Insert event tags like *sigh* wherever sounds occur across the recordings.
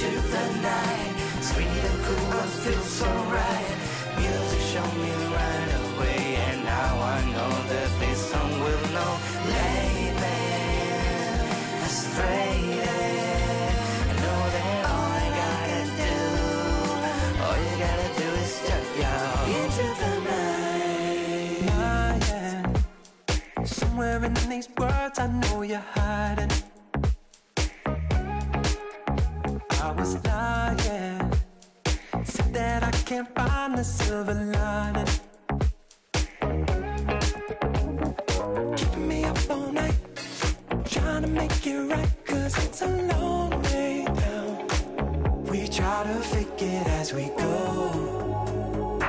into the night. Sweet and cool, I feel so right. Music showed me right away, and now I know that this song will know. Lately, frustrated. I know that all I gotta do, all you gotta do is step out into the night. Somewhere in these words, I know you're hiding. Find the silver lining. Keeping me up all night. Trying to make it right, cause it's a long way down. We try to fake it as we go.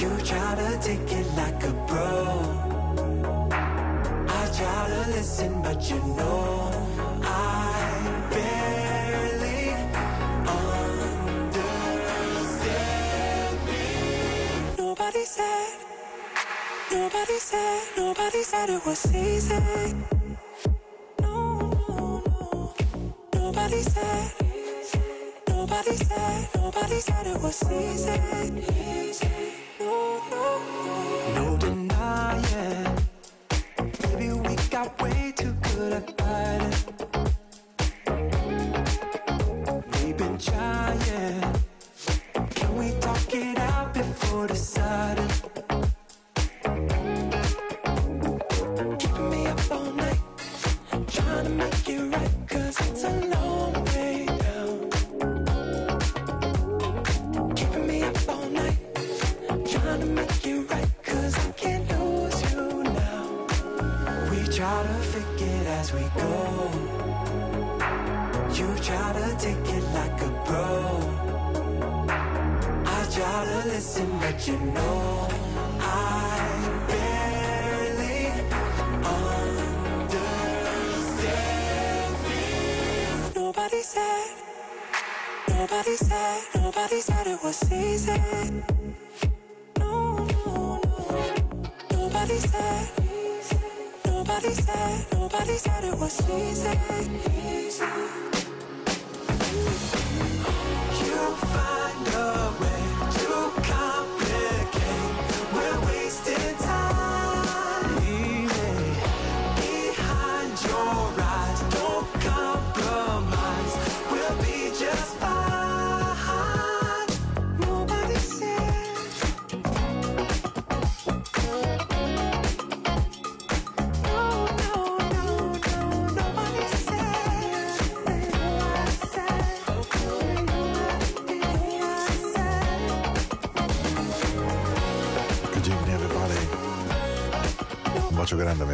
You try to take it like a pro. I try to listen, but you know nobody said, nobody said it was easy. No, no, no. Nobody said, nobody said, nobody said it was easy. No, no, no No denying. Baby, we got way too good at fighting. We've been trying. Can we talk it out before deciding? Nobody said, nobody said, nobody said it was easy. Nobody said, nobody said, nobody said it was easy. You find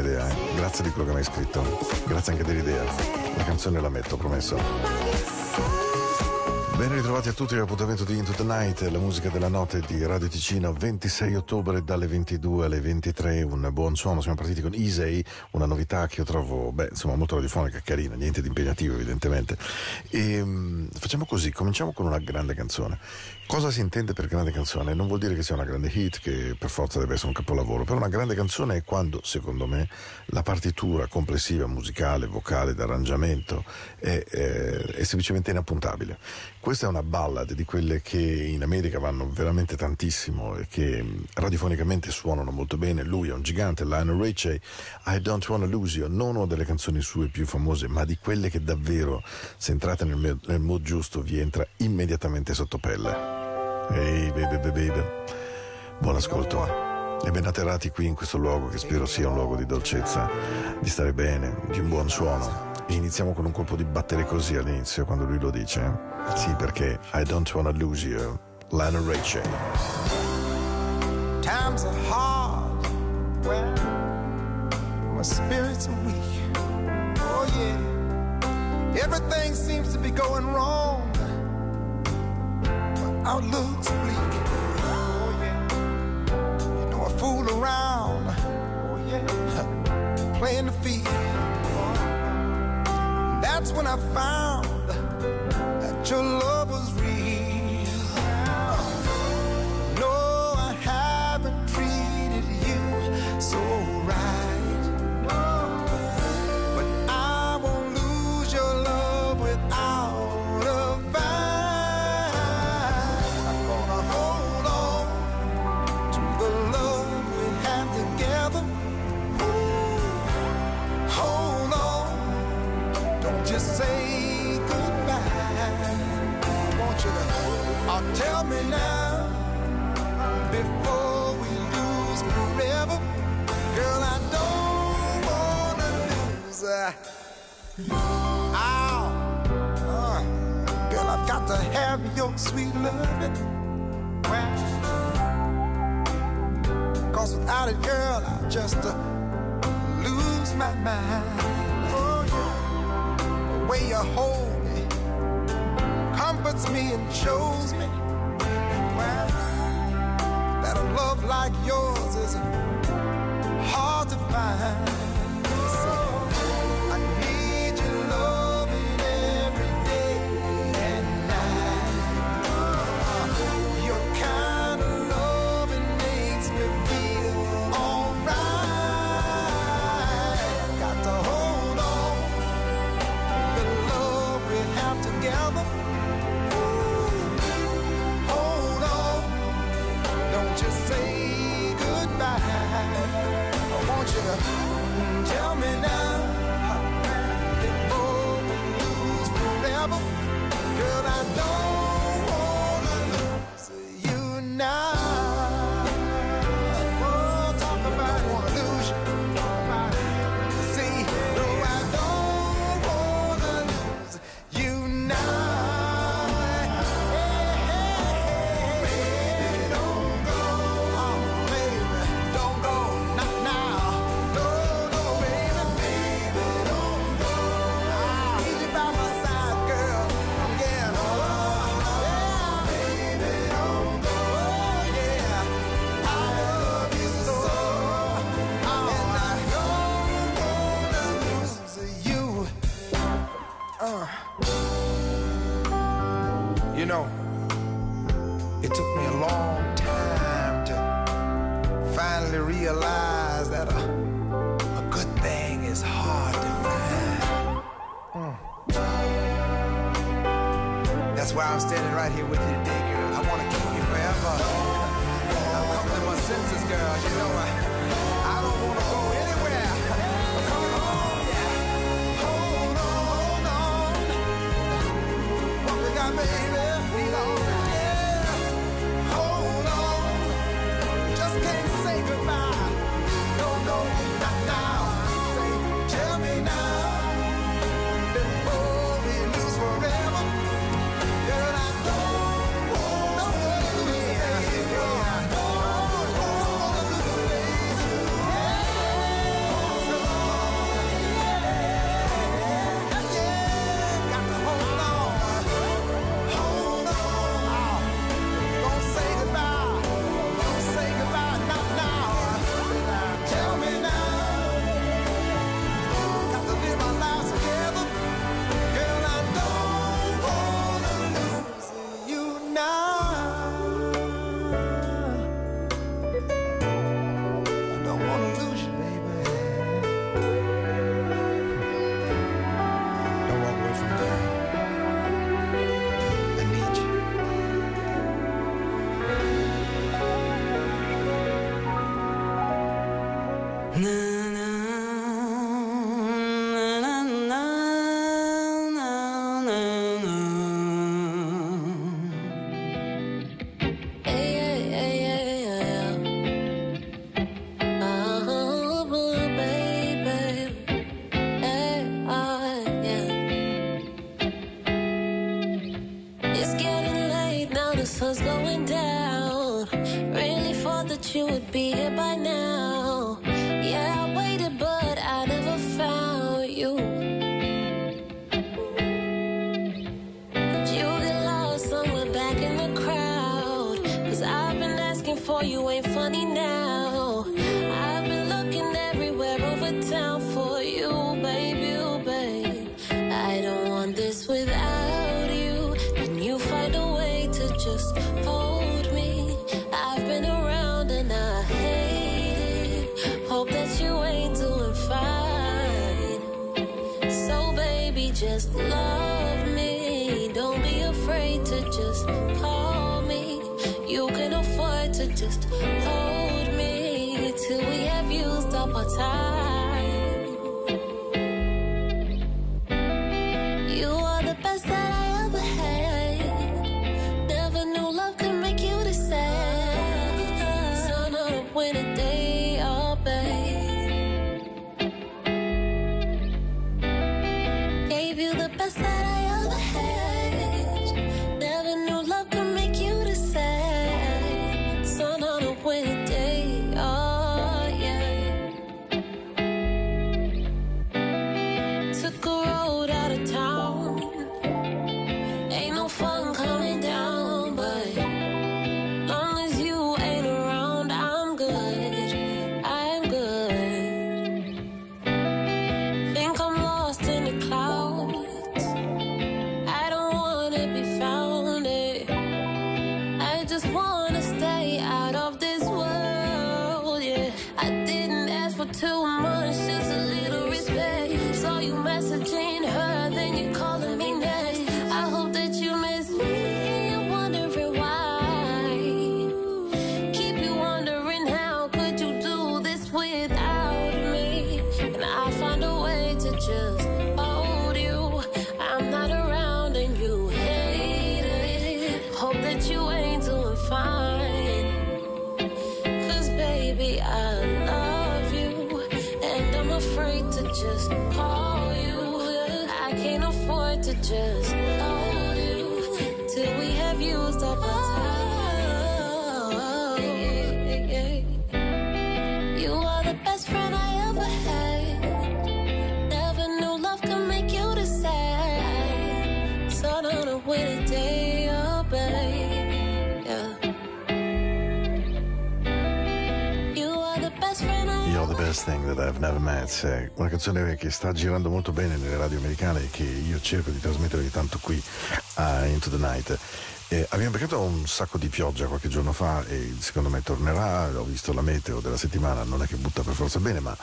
bacio grande a Medea, eh. Grazie di quello che mi hai scritto. Grazie anche dell'idea. La canzone la metto, promesso. Ben ritrovati a tutti all'appuntamento di Into the Night, la musica della notte di Radio Ticino, 26 ottobre dalle 22 alle 23, un buon suono, siamo partiti con Easy, una novità che io trovo, beh, insomma, molto radiofonica, carina, niente di impegnativo evidentemente. E mm, facciamo così, cominciamo con una grande canzone. Cosa si intende per grande canzone? Non vuol dire che sia una grande hit, che per forza deve essere un capolavoro, però una grande canzone è quando, secondo me, la partitura complessiva, musicale, vocale, d'arrangiamento è, è- è semplicemente inappuntabile. Questa è una ballad di quelle che in America vanno veramente tantissimo e che mh, radiofonicamente suonano molto bene. Lui è un gigante, Lionel Richie, I Don't Wanna Lose You, non una delle canzoni sue più famose, ma di quelle che davvero, se entrate nel, nel mood giusto, vi entra immediatamente sotto pelle. Ehi, baby, baby, baby. Buon ascolto. E ben atterrati qui in questo luogo che spero sia un luogo di dolcezza, di stare bene, di un buon suono. Iniziamo con un colpo di battere così all'inizio quando lui lo dice. Sì, perché I don't wanna lose you. Lionel Richie. Times are hard. Well, my spirits are weak. Oh, yeah. Everything seems to be going wrong. My outlook's bleak. Oh, yeah. You know, I fool around. Oh, yeah. *laughs* Playing the field. That's when I found that your love was real. sweet loving. Cause without it, girl, I just uh, lose my mind. Oh, yeah. The way you hold me comforts me and shows me that a love like yours is uh, hard to find. Oh. you ain't funny just È una canzone che sta girando molto bene nelle radio americane e che io cerco di trasmettere ogni tanto qui a Into the Night. Eh, abbiamo beccato un sacco di pioggia qualche giorno fa e secondo me tornerà. Ho visto la meteo della settimana, non è che butta per forza bene, ma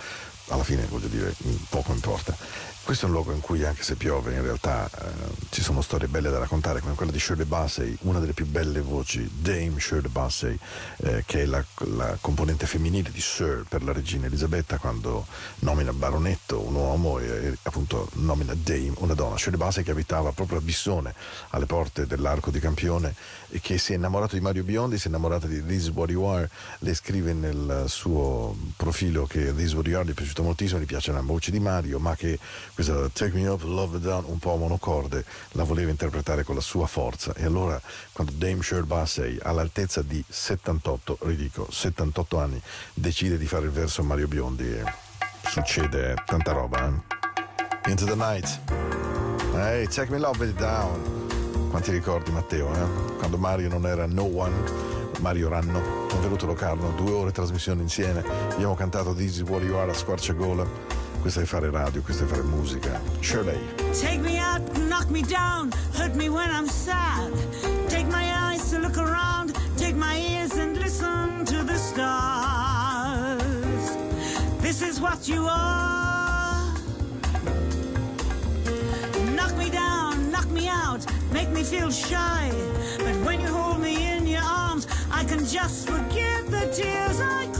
alla fine voglio dire poco importa. Questo è un luogo in cui anche se piove in realtà eh, ci sono storie belle da raccontare come quella di Shirley Bassey, una delle più belle voci, Dame Shirley Bassey, eh, che è la, la componente femminile di Sir per la regina Elisabetta quando nomina baronetto un uomo e, e appunto nomina Dame una donna. Shirley Bassey che abitava proprio a Bissone, alle porte dell'Arco di Campione e che si è innamorato di Mario Biondi, si è innamorata di This Is What You Are, le scrive nel suo profilo che This Is What You Are gli è piaciuto moltissimo, gli piace la voce di Mario, ma che questa Take Me Up, Love Down, un po' monocorde, la voleva interpretare con la sua forza. E allora, quando Dame Shirley Bassey, all'altezza di 78, ridico, 78 anni, decide di fare il verso Mario Biondi, e succede tanta roba, eh? Into the Night. Hey, Take Me Love It Down. Quanti ricordi, Matteo, eh? Quando Mario non era no one, Mario Ranno, è venuto Locarno, due ore di trasmissione insieme, abbiamo cantato This Is What You Are a squarciagola. Questo è fare radio, questo è fare musica. Shirley. Take me out, knock me down, hurt me when I'm sad. Take my eyes to look around, take my ears and listen to the stars. This is what you are. Knock me down, knock me out, make me feel shy. But when you hold me in your arms, I can just forget the tears I.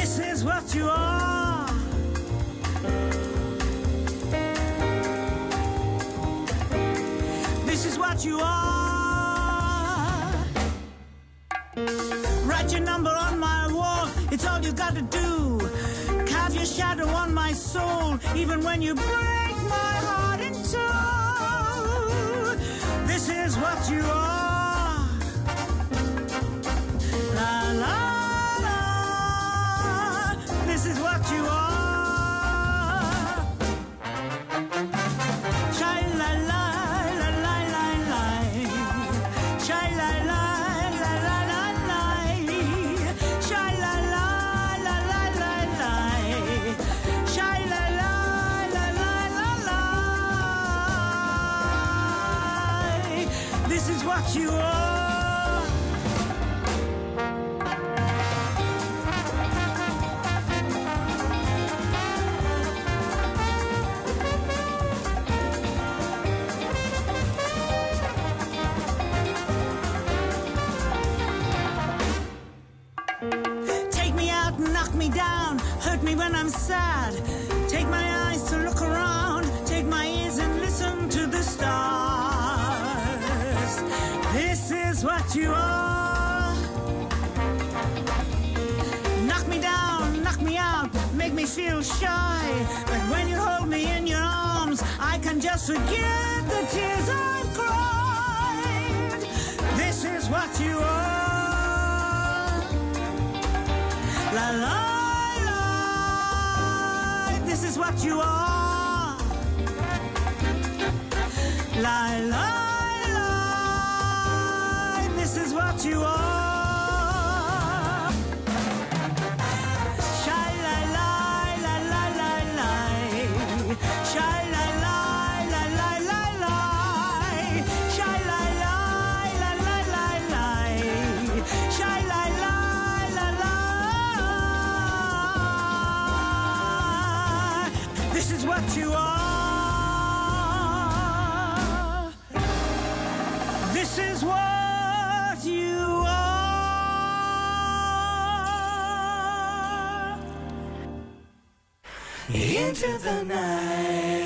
This is what you are. This is what you are. Write your number on my wall, it's all you gotta do. Carve your shadow on my soul, even when you break my heart in two. This is what you are. Down, hurt me when I'm sad. Take my eyes to look around, take my ears and listen to the stars. This is what you are. Knock me down, knock me out, make me feel shy. But when you hold me in your arms, I can just forget the tears I've cried. This is what you are. La la this is what you are. La la la, this is what you are. Into the night.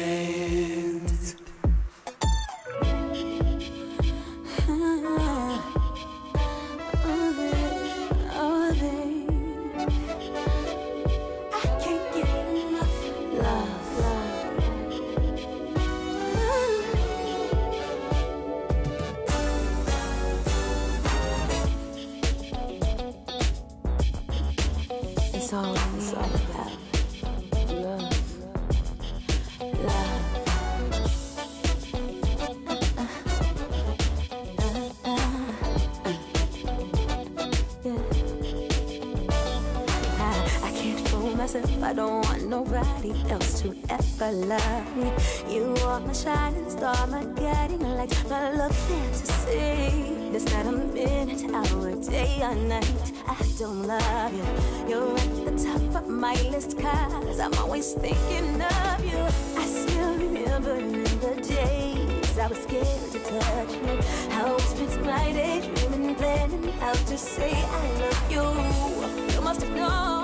I don't want nobody else to ever love me. You are my shining star, my guiding light, my love fantasy. There's not a minute, hour, day or night I don't love you. You're at the top of my list, cause I'm always thinking of you. I still remember in the days I was scared to touch you. I spent my day dreaming, planning how to say I love you. You must have known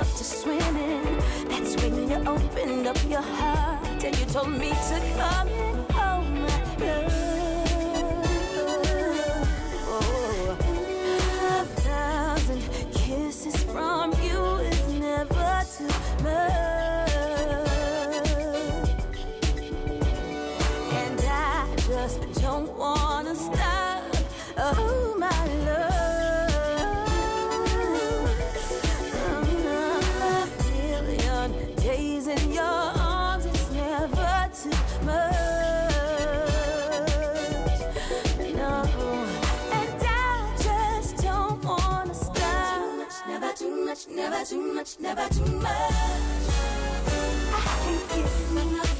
enough to swim in. That's when you opened up your heart and you told me to come in. Never too much. I can't get enough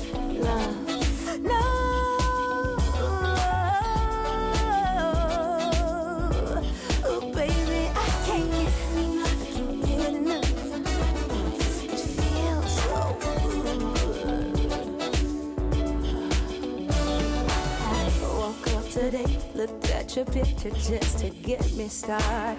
at picture just to get me started.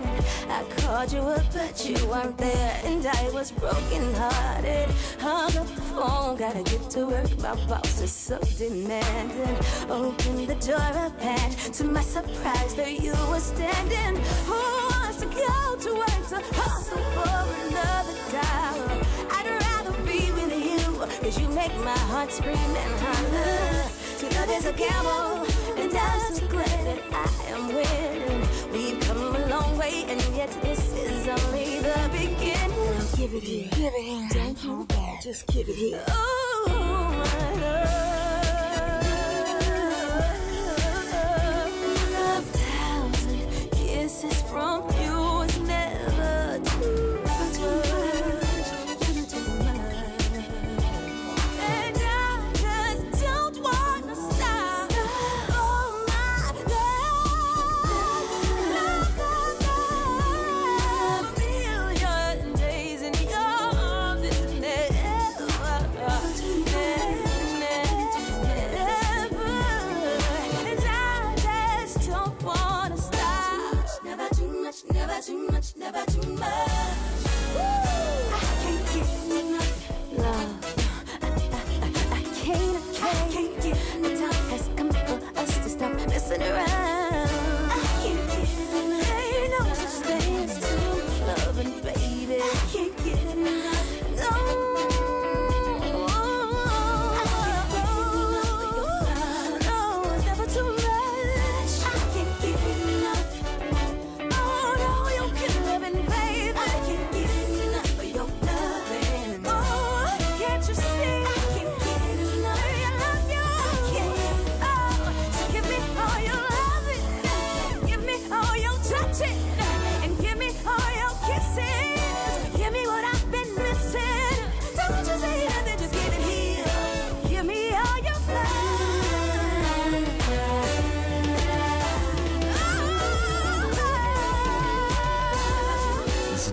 I called you up, but you weren't there, and I was broken hearted. Hung up the phone, gotta get to work. My boss is so demanding. Opened the door up, and to my surprise, there you were standing. Who wants to go to work to hustle for another dollar? I'd rather be with you, cause you make my heart scream and holler. To love is a gamble, so glad that I am winning. We've come a long way, and yet this is only the beginning. Give it here, give it here. Don't hold back, just give it here. Oh, my love.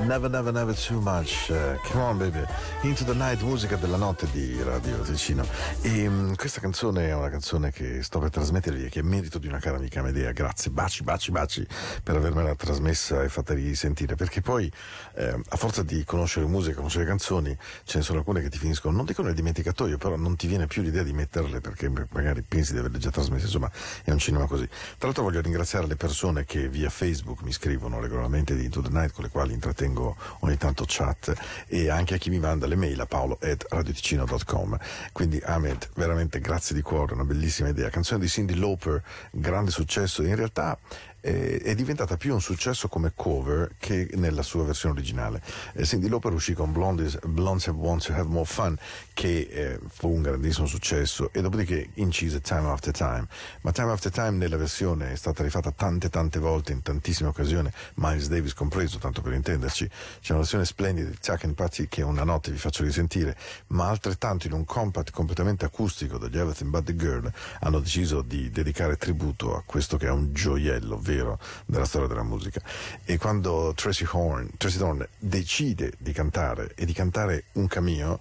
Never never never too much. Eh, come on baby. Into the night, musica della notte di Radio Ticino. E mm, questa canzone è una canzone che sto per trasmettervi e che è merito di una cara amica Medea. Grazie, baci, baci, baci per avermela trasmessa e fatta risentire. Perché poi eh, a forza di conoscere musica, conoscere canzoni, ce ne sono alcune che ti finiscono, non dico nel dimenticatoio, però non ti viene più l'idea di metterle perché magari pensi di averle già trasmesse. Insomma, è un cinema così. Tra l'altro voglio ringraziare le persone che via Facebook mi scrivono regolarmente di Into the Night con le quali intrattengo ogni tanto chat e anche a chi mi manda le mail a paolo.radioticino.com quindi Ahmed veramente grazie di cuore una bellissima idea. Canzone di Cindy Lauper grande successo. In realtà eh, è diventata più un successo come cover che nella sua versione originale. Eh, Cindy Lauper uscì con Blondes, Blondes Want to Have More Fun, che eh, fu un grandissimo successo, e dopodiché incise Time After Time. Ma Time After Time nella versione è stata rifatta tante tante volte, in tantissime occasioni, Miles Davis compreso, tanto per intenderci. C'è una versione splendida di Chuck and Patty che una notte vi faccio risentire, ma altrettanto in un compact completamente acustico degli Everything But The Girl hanno deciso di dedicare tributo a questo che è un gioiello vero della storia della musica. E quando Tracy Horn, Tracy Thorn decide di cantare e di cantare un cameo,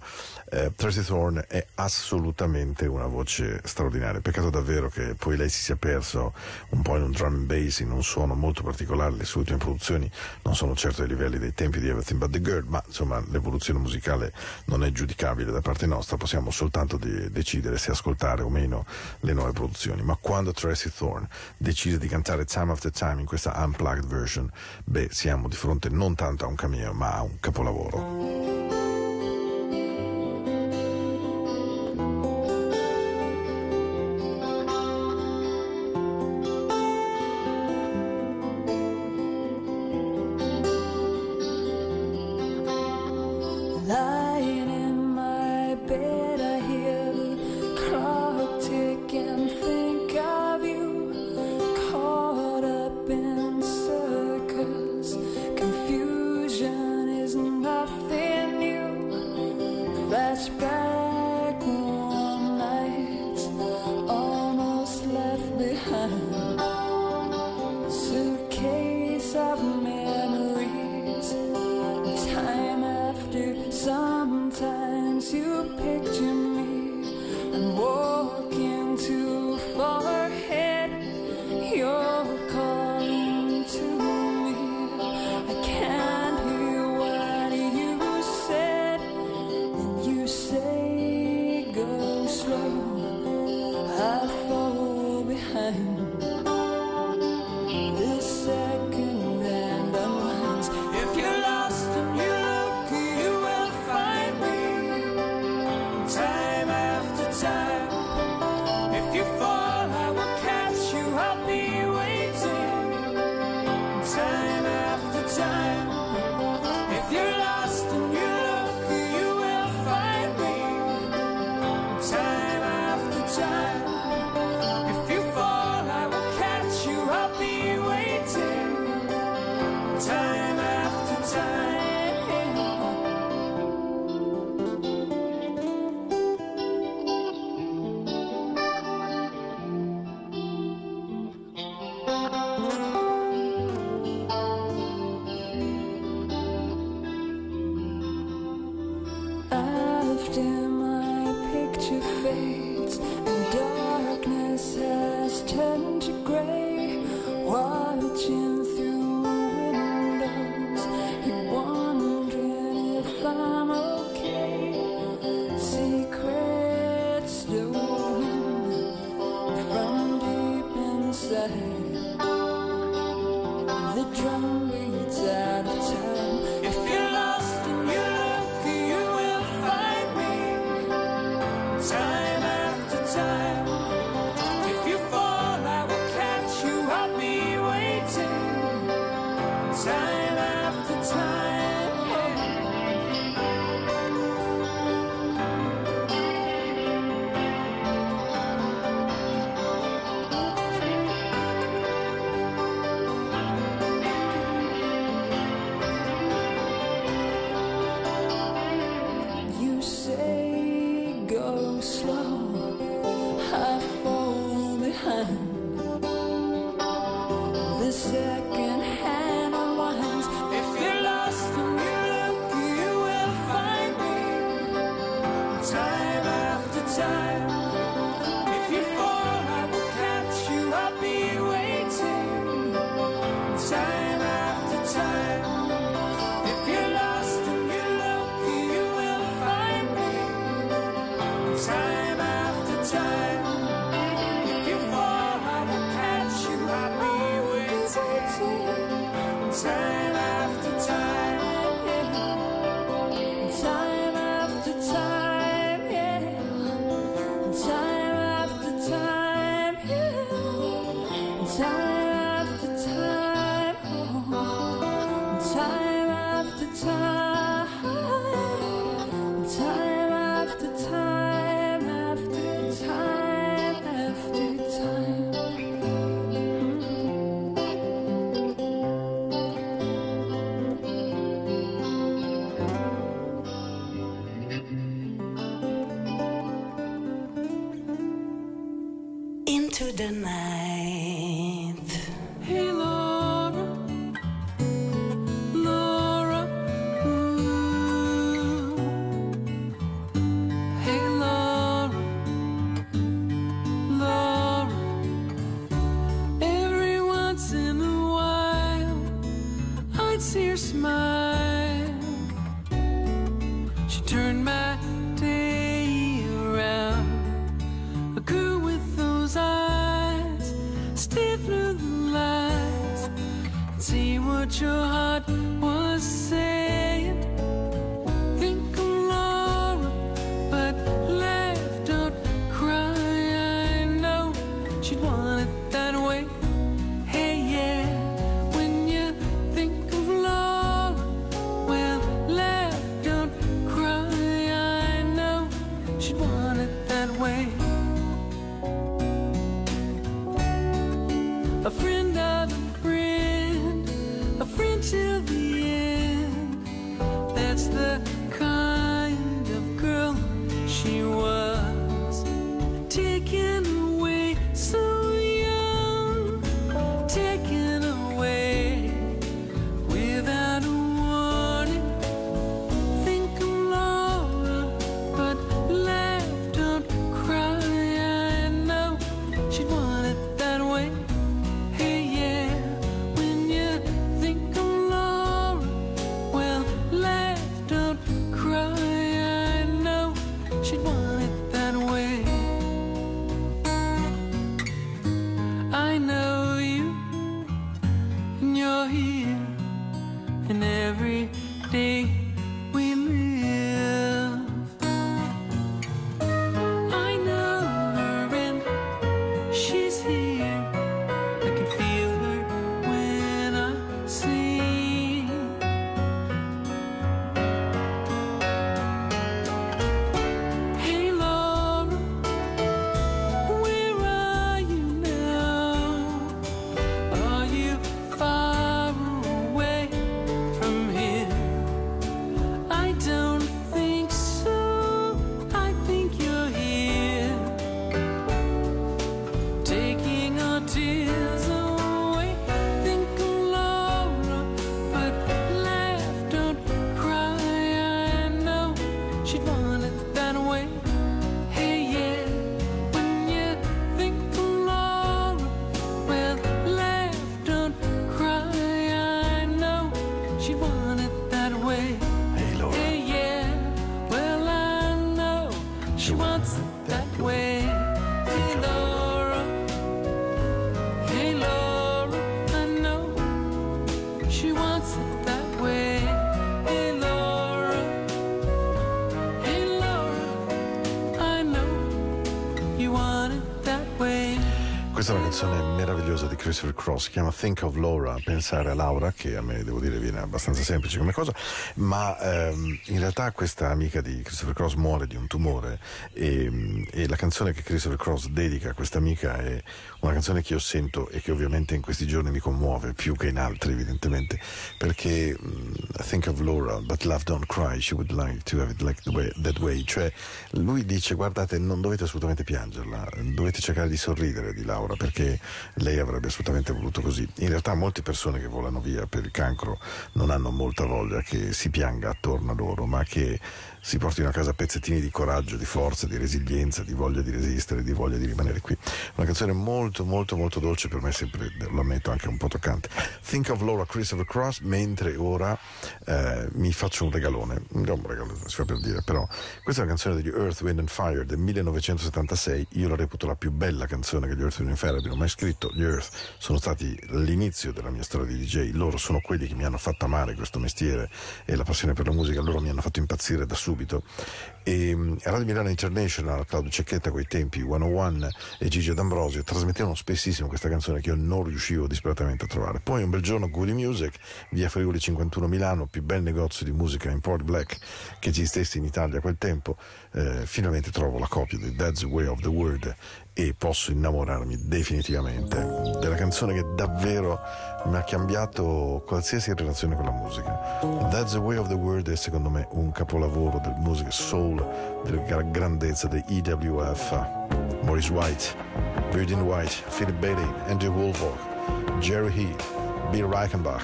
eh, Tracy Thorn è assolutamente una voce straordinaria. Peccato davvero che poi lei si sia perso un po' in un drum and bass, in un suono molto particolare. Le sue ultime produzioni non sono certo ai livelli dei tempi di Everything But The Girl, ma insomma l'evoluzione musicale non è giudicabile da parte nostra, possiamo soltanto de- decidere se ascoltare o meno le nuove produzioni. Ma quando Tracy Thorn decise di cantare Time After Time in questa unplugged version, beh, siamo di fronte non tanto a un cameo, ma a un capolavoro. The. She wants it that way. Questa è una canzone meravigliosa di Christopher Cross, si chiama Think of Laura, pensare a Laura, che a me devo dire viene abbastanza semplice come cosa, ma ehm, in realtà questa amica di Christopher Cross muore di un tumore e, e la canzone che Christopher Cross dedica a questa amica è una canzone che io sento e che ovviamente in questi giorni mi commuove più che in altri evidentemente, perché mm, Think of Laura, but love don't cry, she would like to have it like way, that way, cioè lui dice guardate non dovete assolutamente piangerla, dovete cercare di sorridere di Laura perché lei avrebbe assolutamente voluto così. In realtà molte persone che volano via per il cancro non hanno molta voglia che si pianga attorno a loro, ma che si portino a casa pezzettini di coraggio, di forza, di resilienza, di voglia di resistere, di voglia di rimanere qui. Una canzone molto molto molto dolce per me sempre, lo ammetto, anche un po' toccante. Think of Laura Christopher Cross, mentre ora eh, mi faccio un regalone, non un regalo si fa per dire, però. Questa è una canzone degli Earth, Wind and Fire del 1976, io la reputo la più bella canzone che gli Earth, Wind and Fire abbiano mai scritto, gli Earth sono stati l'inizio della mia storia di DJ, loro sono quelli che mi hanno fatto amare questo mestiere e la passione per la musica, loro mi hanno fatto impazzire da subito e mm, Radio Milano International, Claudio Cecchetta quei tempi, 101 e Gigi D'Ambrosio trasmettevano spessissimo questa canzone che io non riuscivo disperatamente a trovare. Poi un bel giorno Goody Music, via Friuli 51 Milano, più bel negozio di musica in Port Black che esistesse in Italia a quel tempo, eh, finalmente trovo la copia di That's Way of the Word e posso innamorarmi definitivamente della canzone che davvero mi ha cambiato qualsiasi relazione con la musica. That's the Way of the World è secondo me un capolavoro del musica soul, della grandezza di EWF. Maurice White, Virgin White, Philip Bailey, Andrew Woolfolk, Jerry Healy, Bill Reichenbach.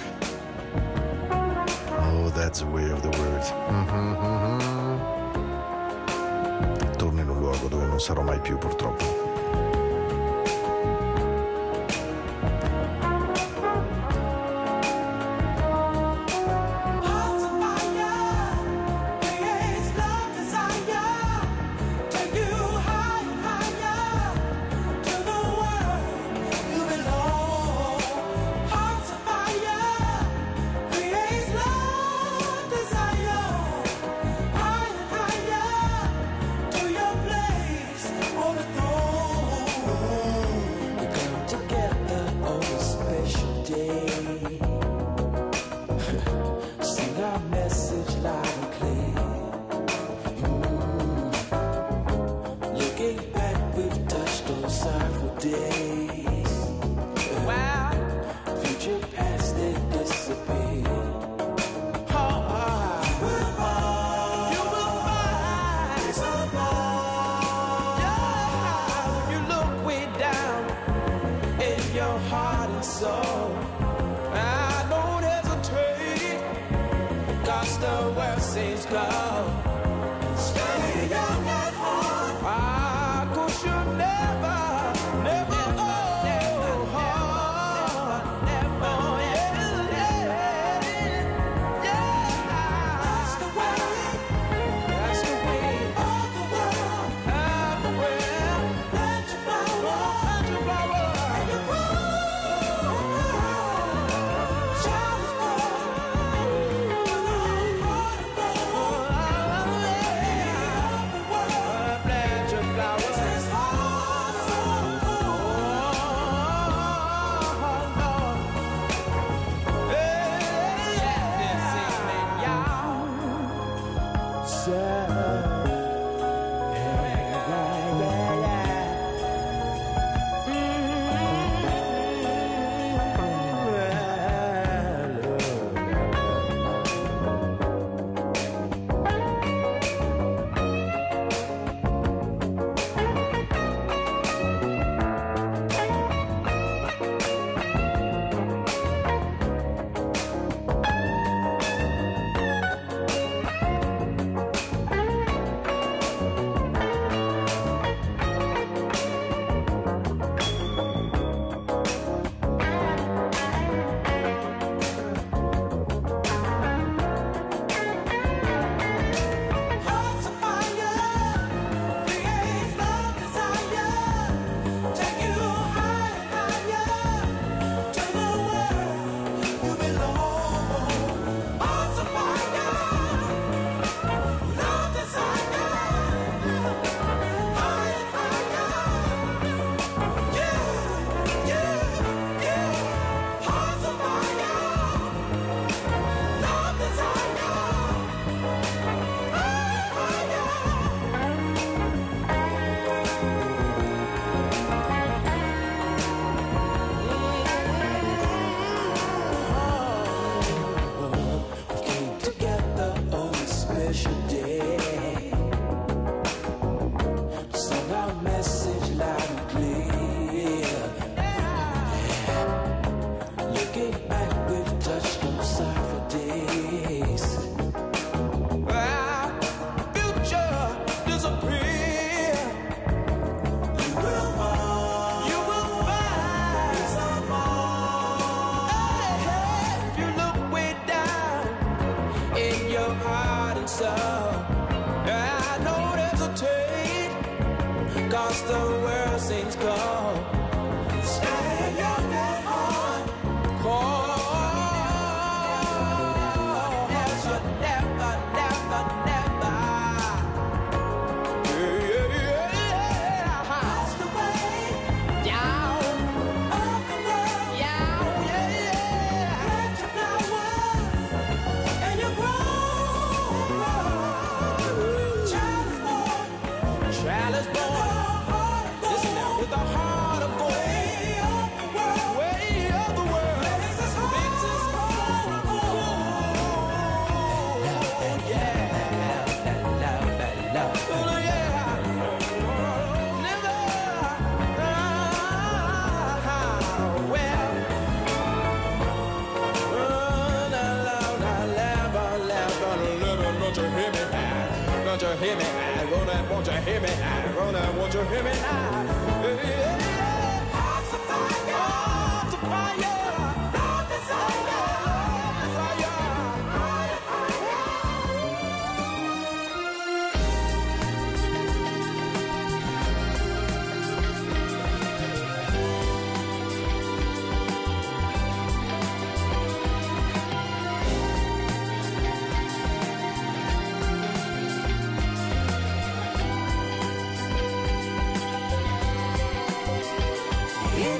Oh, that's the way of the world. Mm-hmm, mm-hmm, mm-hmm. Torno in un luogo dove non sarò mai più, purtroppo.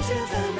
to the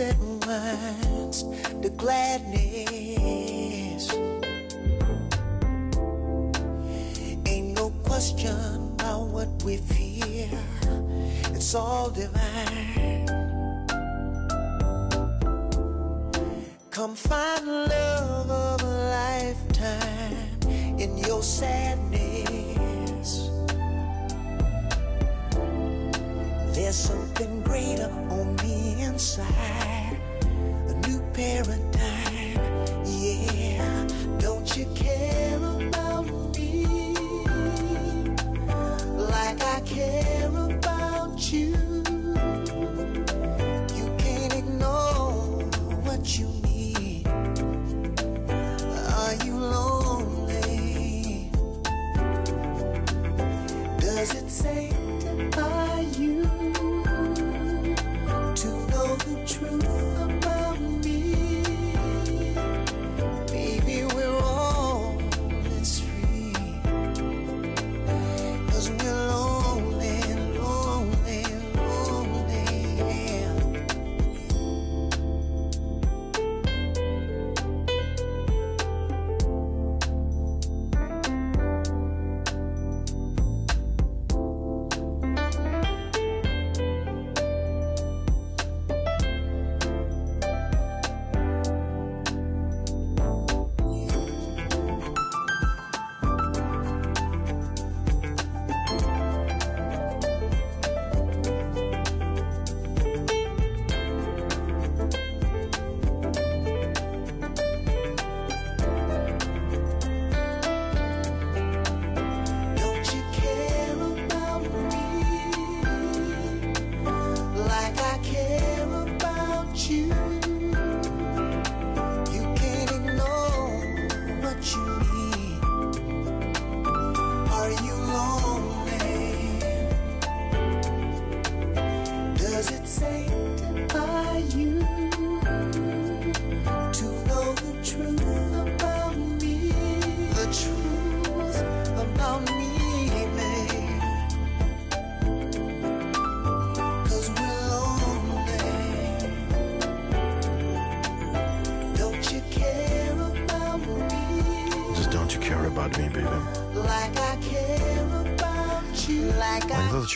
that once the gladness. Ain't no question about what we feel, it's all divine. Come find love of a lifetime in your sadness. There's something greater on the inside appearance.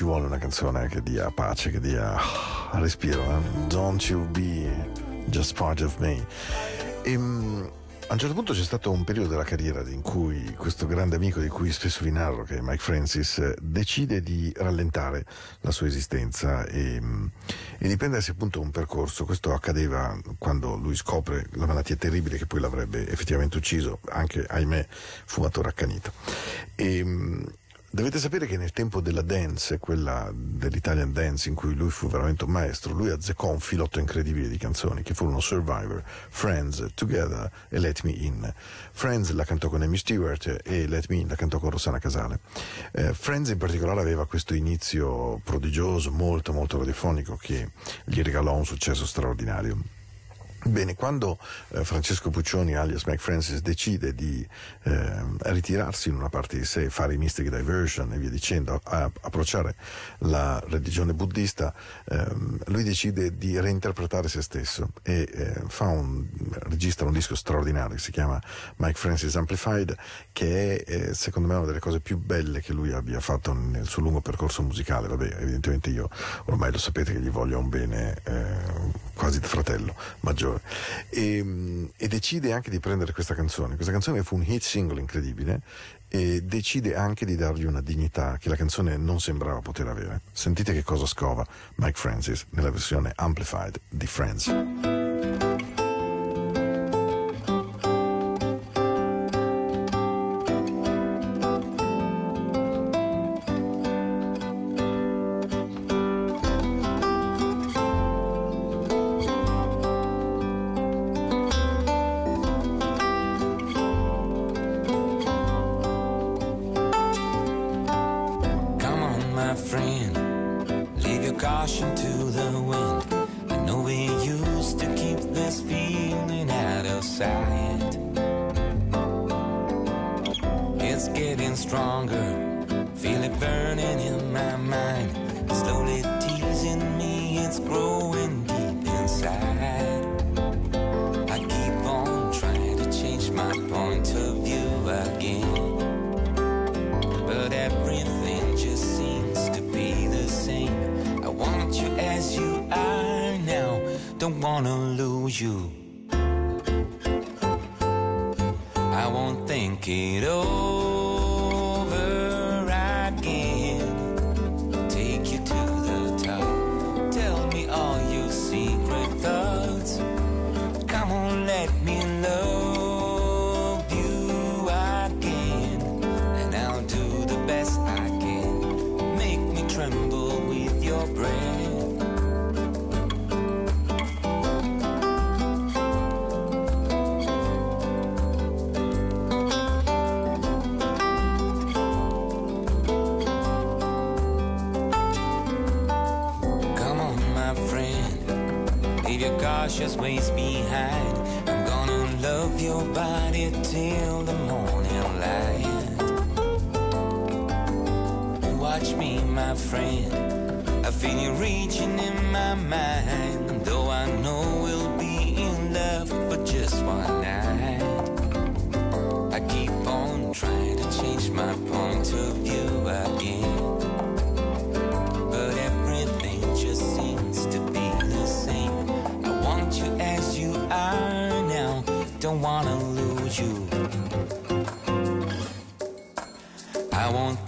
Vuole una canzone che dia pace, che dia ah, respiro. Eh? Don't you be just part of me. E, mm, a un certo punto c'è stato un periodo della carriera in cui questo grande amico di cui spesso vi narro, che è Mike Francis, decide di rallentare la sua esistenza e, mm, e di prendersi appunto un percorso. Questo accadeva quando lui scopre la malattia terribile che poi l'avrebbe effettivamente ucciso, anche ahimè fumatore accanito. E, mm, Dovete sapere che nel tempo della dance, quella dell'Italian dance in cui lui fu veramente un maestro, lui azzeccò un filotto incredibile di canzoni che furono Survivor, Friends, Together e Let Me In. Friends la cantò con Amy Stewart e Let Me In la cantò con Rossana Casale. Eh, Friends in particolare aveva questo inizio prodigioso, molto molto radiofonico che gli regalò un successo straordinario. Bene, quando eh, Francesco Puccioni, alias Mike Francis, decide di eh, ritirarsi in una parte di sé, fare i Mystic Diversion e via dicendo, a, approcciare la religione buddista, ehm, lui decide di reinterpretare se stesso e eh, un, registra un disco straordinario che si chiama Mike Francis Amplified, che è eh, secondo me una delle cose più belle che lui abbia fatto nel suo lungo percorso musicale. Vabbè, evidentemente io ormai lo sapete che gli voglio un bene eh, quasi fratello maggiore e, e, decide anche di prendere questa canzone. Questa canzone fu un hit single incredibile e decide anche di dargli una dignità che la canzone non sembrava poter avere. Sentite che cosa scova Mike Francis nella versione amplified di Friends.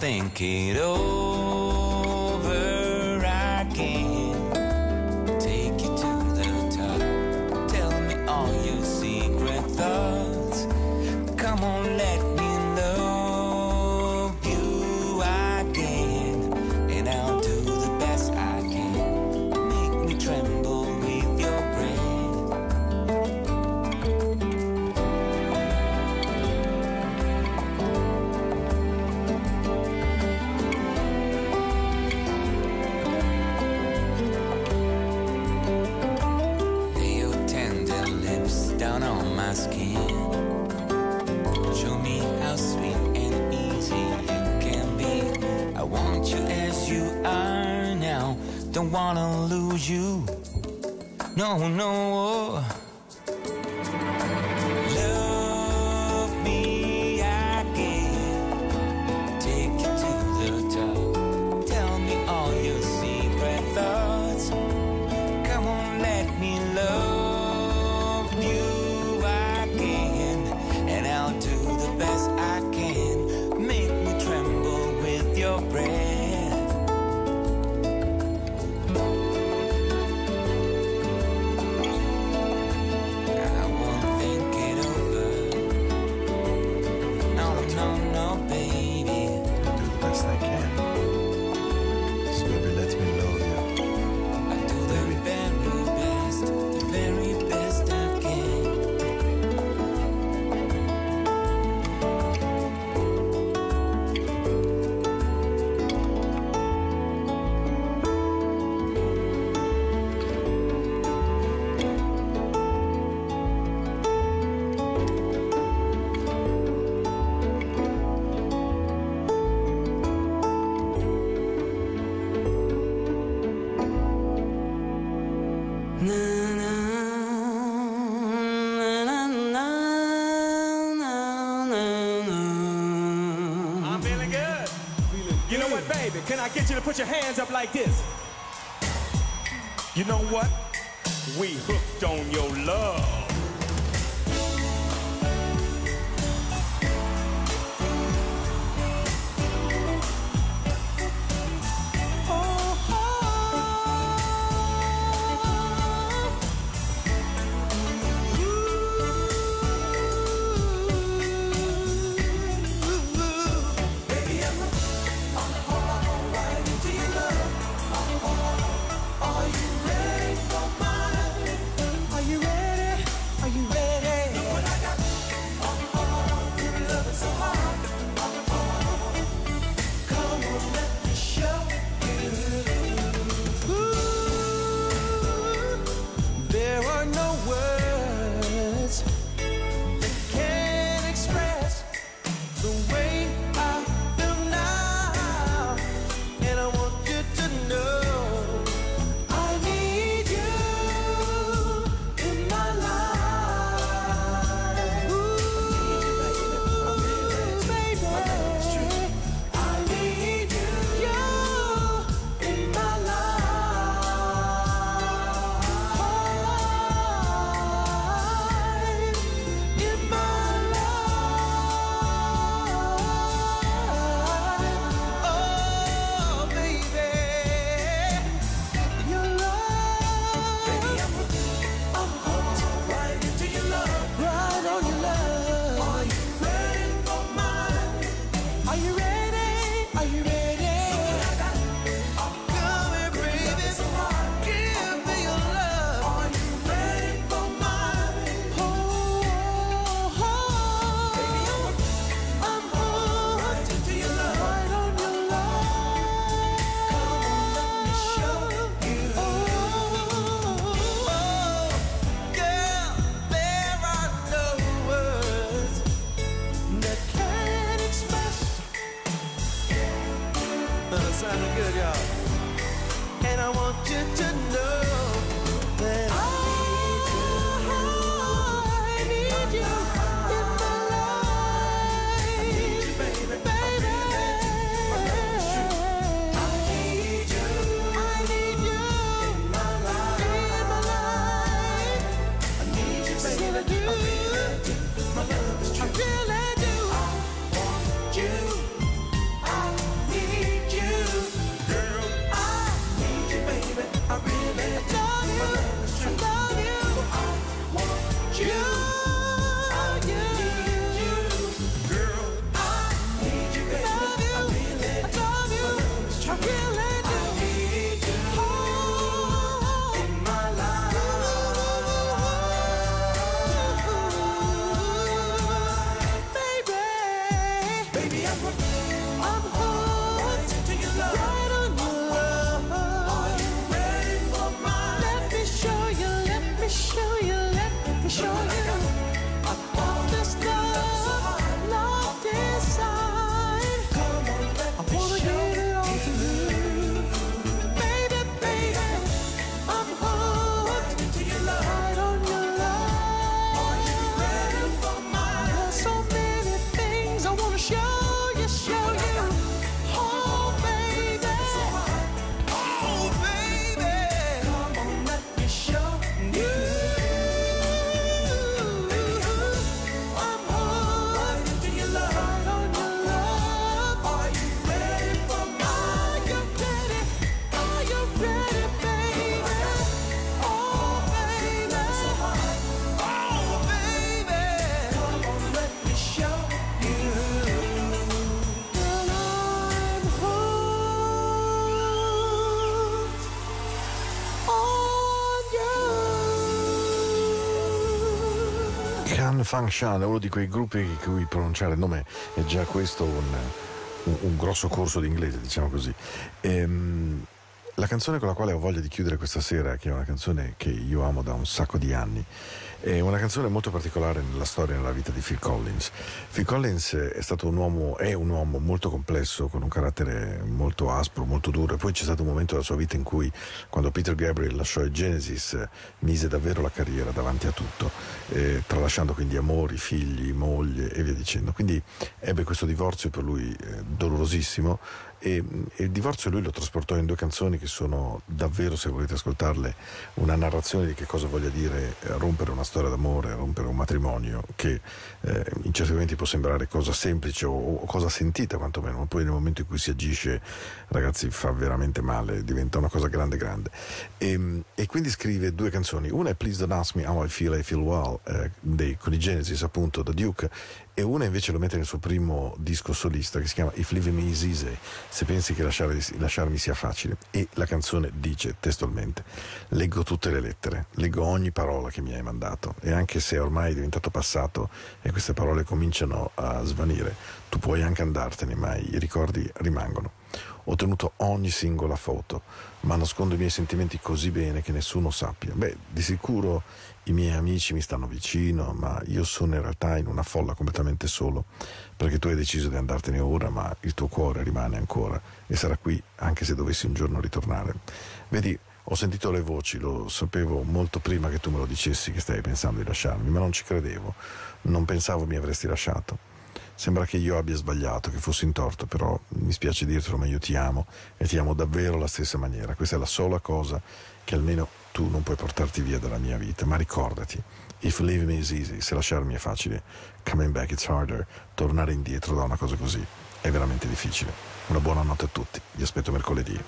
Think it over oh. hands up like this. Can Function è uno di quei gruppi di cui pronunciare il nome è già questo un, un, un grosso corso di inglese, diciamo così. Ehm, la canzone con la quale ho voglia di chiudere questa sera, che è una canzone che io amo da un sacco di anni, è una canzone molto particolare nella storia e nella vita di Phil Collins. Phil Collins è stato un uomo, è un uomo molto complesso, con un carattere molto aspro, molto duro. E poi c'è stato un momento della sua vita in cui, quando Peter Gabriel lasciò il Genesis, mise davvero la carriera davanti a tutto, eh, tralasciando quindi amori, figli, moglie e via dicendo. Quindi ebbe questo divorzio per lui eh, dolorosissimo e, e il divorzio lui lo trasportò in due canzoni che sono davvero, se volete ascoltarle, una narrazione di che cosa voglia dire eh, rompere una storia d'amore, rompere un matrimonio, che eh, in certi momenti può sembrare cosa semplice o, o cosa sentita quantomeno, ma poi nel momento in cui si agisce, ragazzi, fa veramente male, diventa una cosa grande grande. E, e quindi scrive due canzoni, una è Please Don't Ask Me How I Feel, I Feel Well, eh, dei, con i Genesis appunto da Duke, e una invece lo mette nel suo primo disco solista che si chiama If Living Me Is Easy, se pensi che lasciare- lasciarmi sia facile. E la canzone dice testualmente, leggo tutte le lettere, leggo ogni parola che mi hai mandato e anche se ormai è diventato passato e queste parole cominciano a svanire, tu puoi anche andartene, ma i ricordi rimangono. Ho tenuto ogni singola foto, ma nascondo i miei sentimenti così bene che nessuno sappia. Beh, di sicuro i miei amici mi stanno vicino, ma io sono in realtà in una folla completamente solo, perché tu hai deciso di andartene ora, ma il tuo cuore rimane ancora e sarà qui anche se dovessi un giorno ritornare. Vedi, ho sentito le voci, lo sapevo molto prima che tu me lo dicessi che stavi pensando di lasciarmi, ma non ci credevo, non pensavo mi avresti lasciato. Sembra che io abbia sbagliato, che fossi in torto, però mi spiace dirtelo, ma io ti amo e ti amo davvero alla stessa maniera. Questa è la sola cosa che almeno tu non puoi portarti via dalla mia vita. Ma ricordati, if leaving me is easy, se lasciarmi è facile, coming back it's harder, tornare indietro da una cosa così è veramente difficile. Una buona notte a tutti, vi aspetto mercoledì.